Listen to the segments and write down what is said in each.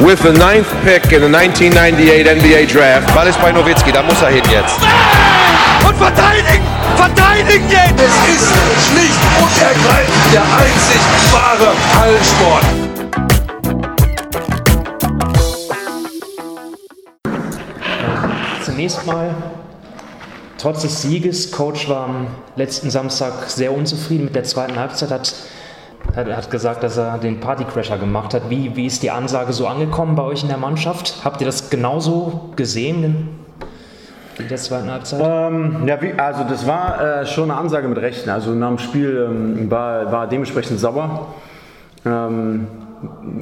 with the ninth pick in the 1998 NBA Draft. Ball ist bei Nowitzki, da muss er hin jetzt. Und verteidigen! Verteidigen jetzt! Es ist schlicht und ergreifend der einzig wahre Hallensport. Zunächst mal, trotz des Sieges, Coach war am letzten Samstag sehr unzufrieden mit der zweiten Halbzeit, hat er hat gesagt, dass er den Partycrasher gemacht hat. Wie, wie ist die Ansage so angekommen bei euch in der Mannschaft? Habt ihr das genauso gesehen in der zweiten Halbzeit? Ähm, ja, wie, also das war äh, schon eine Ansage mit Rechten. Also nach dem Spiel ähm, war, war dementsprechend sauer. Ähm,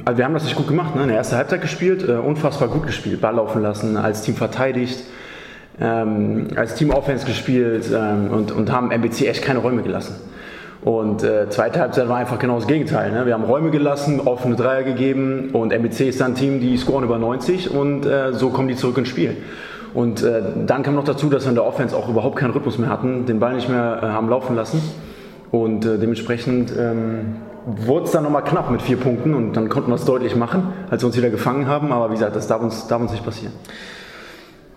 also wir haben das nicht gut gemacht. Ne? In der ersten Halbzeit gespielt, äh, unfassbar gut gespielt, Ball laufen lassen, als Team verteidigt. Ähm, als Team Offense gespielt ähm, und, und haben MBC echt keine Räume gelassen. Und äh, zweite Halbzeit war einfach genau das Gegenteil. Ne? Wir haben Räume gelassen, offene Dreier gegeben und MBC ist dann ein Team, die scoren über 90 und äh, so kommen die zurück ins Spiel. Und äh, dann kam noch dazu, dass wir in der Offense auch überhaupt keinen Rhythmus mehr hatten, den Ball nicht mehr äh, haben laufen lassen. Und äh, dementsprechend ähm, wurde es dann nochmal knapp mit vier Punkten und dann konnten wir es deutlich machen, als wir uns wieder gefangen haben. Aber wie gesagt, das darf uns, darf uns nicht passieren.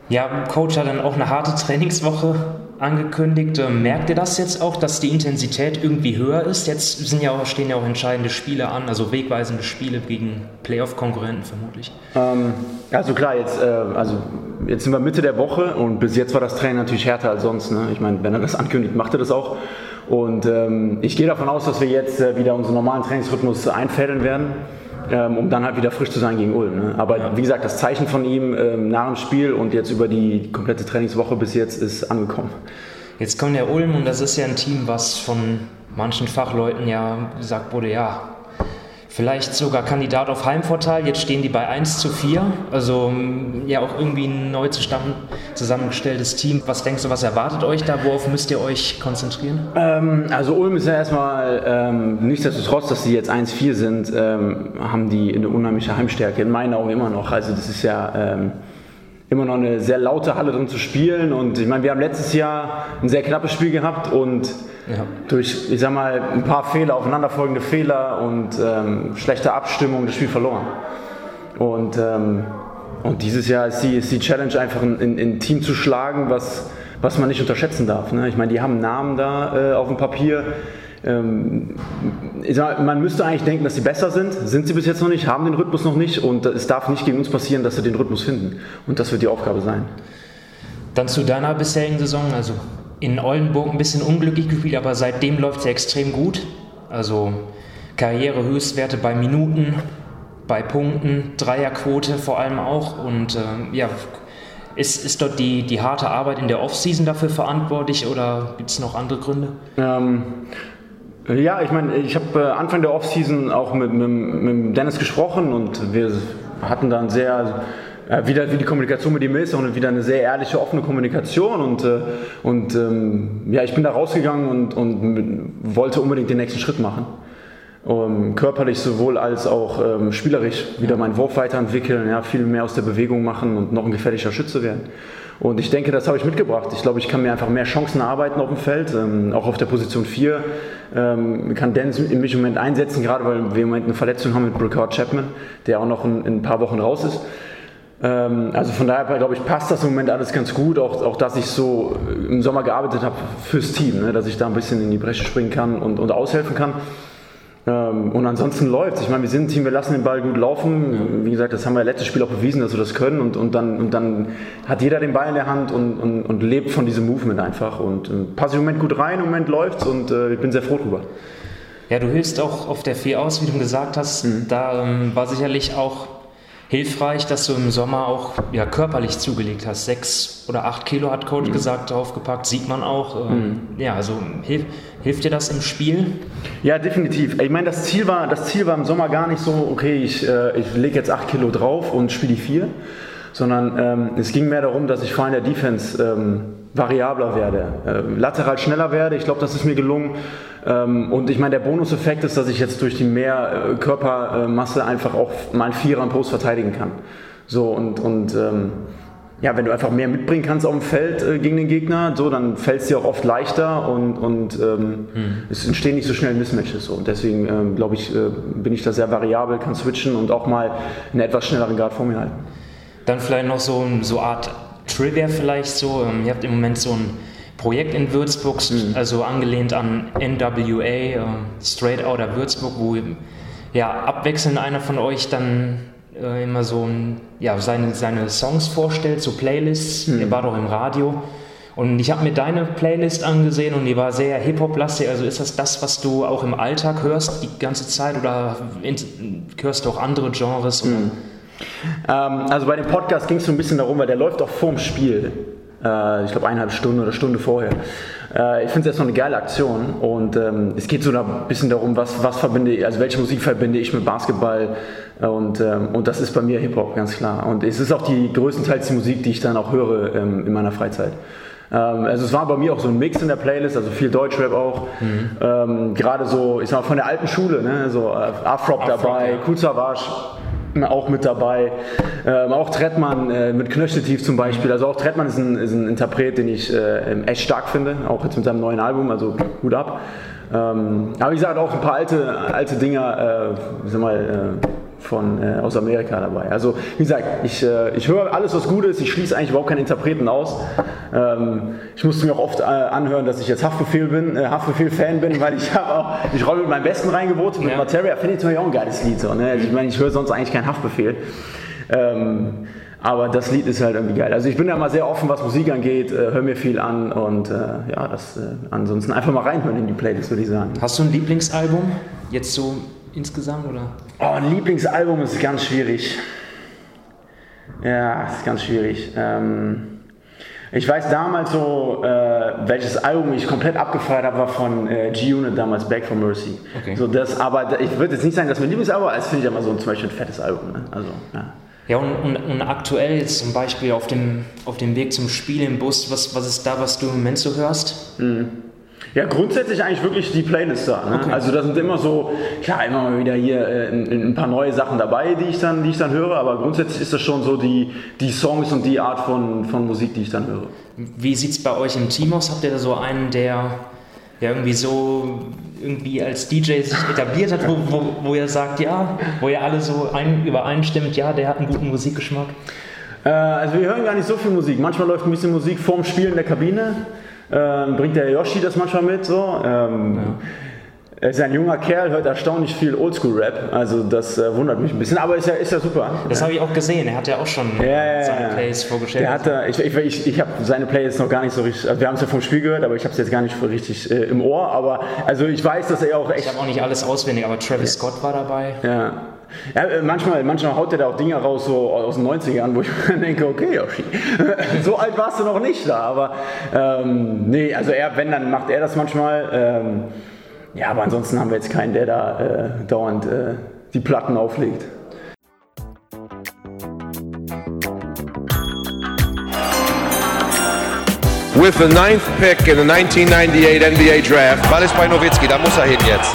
Ja, Coach hat dann auch eine harte Trainingswoche angekündigt. Ähm, merkt ihr das jetzt auch, dass die Intensität irgendwie höher ist? Jetzt sind ja auch, stehen ja auch entscheidende Spiele an, also wegweisende Spiele gegen Playoff-Konkurrenten vermutlich. Ähm, also klar, jetzt, äh, also jetzt sind wir Mitte der Woche und bis jetzt war das Training natürlich härter als sonst. Ne? Ich meine, wenn er das ankündigt, macht er das auch. Und ähm, ich gehe davon aus, dass wir jetzt äh, wieder unseren normalen Trainingsrhythmus einfädeln werden ähm, um dann halt wieder frisch zu sein gegen Ulm. Ne? Aber ja. wie gesagt, das Zeichen von ihm ähm, nach dem Spiel und jetzt über die komplette Trainingswoche bis jetzt ist angekommen. Jetzt kommt der Ulm und das ist ja ein Team, was von manchen Fachleuten ja gesagt wurde, ja, vielleicht sogar Kandidat auf Heimvorteil. Jetzt stehen die bei 1 zu 4. Also ja auch irgendwie ein neu zusammengestelltes Team. Was denkst du, was erwartet euch da? Worauf müsst ihr euch konzentrieren? Ähm, also Ulm ist ja erstmal, ähm, nichtsdestotrotz, dass sie jetzt 1-4 sind, ähm, haben die eine unheimliche Heimstärke. In meinen Augen immer noch. Also das ist ja ähm, immer noch eine sehr laute Halle drin zu spielen. Und ich meine, wir haben letztes Jahr ein sehr knappes Spiel gehabt und ja. durch, ich sag mal, ein paar Fehler, aufeinanderfolgende Fehler und ähm, schlechte Abstimmung das Spiel verloren. Und, ähm, und dieses Jahr ist die, ist die Challenge einfach ein, ein, Team zu schlagen, was, was man nicht unterschätzen darf. Ne? Ich meine, die haben einen Namen da äh, auf dem Papier. Ähm, man müsste eigentlich denken, dass sie besser sind. Sind sie bis jetzt noch nicht, haben den Rhythmus noch nicht und es darf nicht gegen uns passieren, dass sie den Rhythmus finden. Und das wird die Aufgabe sein. Dann zu deiner bisherigen Saison. Also in Oldenburg ein bisschen unglücklich gespielt, aber seitdem läuft ja extrem gut. Also Karrierehöchstwerte bei Minuten, bei Punkten, Dreierquote vor allem auch. Und äh, ja, ist, ist dort die, die harte Arbeit in der Offseason dafür verantwortlich oder gibt es noch andere Gründe? Ähm, ja, ich meine, ich habe äh, Anfang der Offseason auch mit, mit, mit Dennis gesprochen und wir hatten dann sehr äh, wieder wie die Kommunikation mit ihm ist und wieder eine sehr ehrliche, offene Kommunikation und, äh, und ähm, ja, ich bin da rausgegangen und, und wollte unbedingt den nächsten Schritt machen. Um, körperlich sowohl als auch ähm, spielerisch wieder meinen Wurf weiterentwickeln, ja, viel mehr aus der Bewegung machen und noch ein gefährlicher Schütze werden. Und ich denke, das habe ich mitgebracht. Ich glaube, ich kann mir einfach mehr Chancen erarbeiten auf dem Feld, ähm, auch auf der Position 4. Ähm, kann Dennis in mich im Moment einsetzen, gerade weil wir im Moment eine Verletzung haben mit Bricard Chapman, der auch noch in, in ein paar Wochen raus ist. Ähm, also von daher, glaube ich, passt das im Moment alles ganz gut. Auch, auch dass ich so im Sommer gearbeitet habe fürs Team, ne? dass ich da ein bisschen in die Bresche springen kann und, und aushelfen kann. Ähm, und ansonsten läuft Ich meine, wir sind ein Team, wir lassen den Ball gut laufen. Wie gesagt, das haben wir letztes Spiel auch bewiesen, dass wir das können. Und, und, dann, und dann hat jeder den Ball in der Hand und, und, und lebt von diesem Movement einfach. Und äh, passe im Moment gut rein, im Moment läuft es und äh, ich bin sehr froh drüber. Ja, du hilfst auch auf der 4 aus, wie du gesagt hast. Mhm. Da ähm, war sicherlich auch hilfreich, dass du im Sommer auch ja, körperlich zugelegt hast. Sechs oder acht Kilo hat Coach mhm. gesagt, draufgepackt, sieht man auch. Ähm, mhm. Ja, also hilf, hilft dir das im Spiel? Ja, definitiv. Ich meine, das Ziel war, das Ziel war im Sommer gar nicht so, okay, ich, äh, ich lege jetzt acht Kilo drauf und spiele die vier, sondern ähm, es ging mehr darum, dass ich vor allem der Defense ähm, variabler werde, äh, lateral schneller werde. Ich glaube, das ist mir gelungen. Ähm, und ich meine, der Bonuseffekt ist, dass ich jetzt durch die mehr äh, Körpermasse einfach auch meinen Vierer im Post verteidigen kann. So und, und ähm, ja, wenn du einfach mehr mitbringen kannst auf dem Feld äh, gegen den Gegner, so, dann fällt es dir auch oft leichter und, und ähm, hm. es entstehen nicht so schnell Mismatches. So. Und deswegen ähm, glaube ich, äh, bin ich da sehr variabel, kann switchen und auch mal einen etwas schnelleren Guard vor mir halten. Dann vielleicht noch so eine so Art Trivia vielleicht so. Ähm, ihr habt im Moment so ein Projekt in Würzburg, mhm. also angelehnt an NWA, äh, Straight Outta Würzburg, wo ja abwechselnd einer von euch dann äh, immer so ein, ja, seine, seine Songs vorstellt, so Playlists. Mhm. Er war doch im Radio. Und ich habe mir deine Playlist angesehen und die war sehr Hip-Hop-lastig. Also ist das das, was du auch im Alltag hörst die ganze Zeit oder hörst du auch andere Genres? Mhm. Ähm, also bei dem Podcast ging es so ein bisschen darum, weil der läuft auch vorm Spiel. Äh, ich glaube eineinhalb Stunden oder Stunde vorher. Äh, ich finde es erstmal eine geile Aktion und ähm, es geht so ein bisschen darum, was, was verbinde ich, also welche Musik verbinde ich mit Basketball und, ähm, und das ist bei mir Hip-Hop, ganz klar. Und es ist auch die größtenteils die Musik, die ich dann auch höre in meiner Freizeit. Also es war bei mir auch so ein Mix in der Playlist, also viel Deutschrap auch. Mhm. Ähm, Gerade so, ich sag mal, von der alten Schule, ne? so äh, Afrop dabei, ja. Cool Savage auch mit dabei. Ähm, auch Trettmann äh, mit Knöcheltief zum Beispiel. Also auch Trettmann ist ein, ist ein Interpret, den ich äh, echt stark finde, auch jetzt mit seinem neuen Album, also Hut ab. Ähm, aber wie gesagt, auch ein paar alte, alte Dinger, äh, sag mal, äh, von, äh, aus Amerika dabei. Also wie gesagt, ich, äh, ich höre alles, was gut ist, ich schließe eigentlich überhaupt keine Interpreten aus. Ähm, ich musste mir auch oft äh, anhören, dass ich jetzt Haftbefehl bin, äh, Haftbefehl-Fan bin, weil ich habe auch, ich rolle mit meinem Besten reingewotet, mit ja. Materia, finde ich natürlich auch ein geiles Lied. So, ne? also, ich meine, ich höre sonst eigentlich keinen Haftbefehl. Ähm, aber das Lied ist halt irgendwie geil. Also ich bin da mal sehr offen, was Musik angeht, äh, höre mir viel an und äh, ja, das äh, ansonsten einfach mal reinhören in die Playlist, würde ich sagen. Hast du ein Lieblingsalbum? Jetzt so insgesamt oder? Oh, ein Lieblingsalbum ist ganz schwierig. Ja, ist ganz schwierig. Ähm, ich weiß damals so, äh, welches Album ich komplett abgefeiert habe, war von äh, G-Unit damals, Back for Mercy. Okay. So das, aber ich würde jetzt nicht sagen, dass mein Lieblingsalbum ist, finde ich aber so zum Beispiel ein fettes Album. Ne? Also, ja. Ja, und, und, und, aktuell jetzt zum Beispiel auf dem, auf dem Weg zum Spiel im Bus, was, was ist da, was du im Moment so hörst? Mhm. Ja, grundsätzlich eigentlich wirklich die Playlist da. Ne? Okay. Also da sind immer so, klar, immer mal wieder hier äh, ein, ein, paar neue Sachen dabei, die ich dann, die ich dann höre, aber grundsätzlich ist das schon so die, die Songs und die Art von, von Musik, die ich dann höre. Wie sieht es bei euch im Team aus? Habt ihr da so einen, der ja irgendwie so irgendwie als DJ sich etabliert hat, wo, wo, wo ihr sagt, ja, wo ihr alle so ein, übereinstimmt, ja, der hat einen guten Musikgeschmack? Äh, also wir hören gar nicht so viel Musik. Manchmal läuft ein bisschen Musik vorm Spiel in der Kabine ähm, bringt der Yoshi das manchmal mit. So. Ähm, ja. Er ist ein junger Kerl, hört erstaunlich viel Oldschool-Rap, also das äh, wundert mich ein bisschen, aber ist ja, ist ja super. Das habe ich auch gesehen, er hat ja auch schon ja, seine Plays vorgestellt. Der hatte, ich ich, ich, ich habe seine Plays noch gar nicht so richtig, also wir haben es ja vom Spiel gehört, aber ich habe es jetzt gar nicht richtig äh, im Ohr, aber also ich weiß, dass er auch echt... Ich habe auch nicht alles auswendig, aber Travis Scott war dabei. Ja, ja, äh, manchmal, manchmal haut er da auch Dinge raus, so aus den 90ern, wo ich mir denke, okay, Yoshi, so alt warst du noch nicht da. Aber ähm, nee, also er, wenn, dann macht er das manchmal. Ähm, ja, aber ansonsten haben wir jetzt keinen, der da äh, dauernd äh, die Platten auflegt. With the ninth pick in the 1998 NBA Draft. Ball ist bei Nowitzki, da muss er hin jetzt.